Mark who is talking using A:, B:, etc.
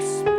A: Spirit.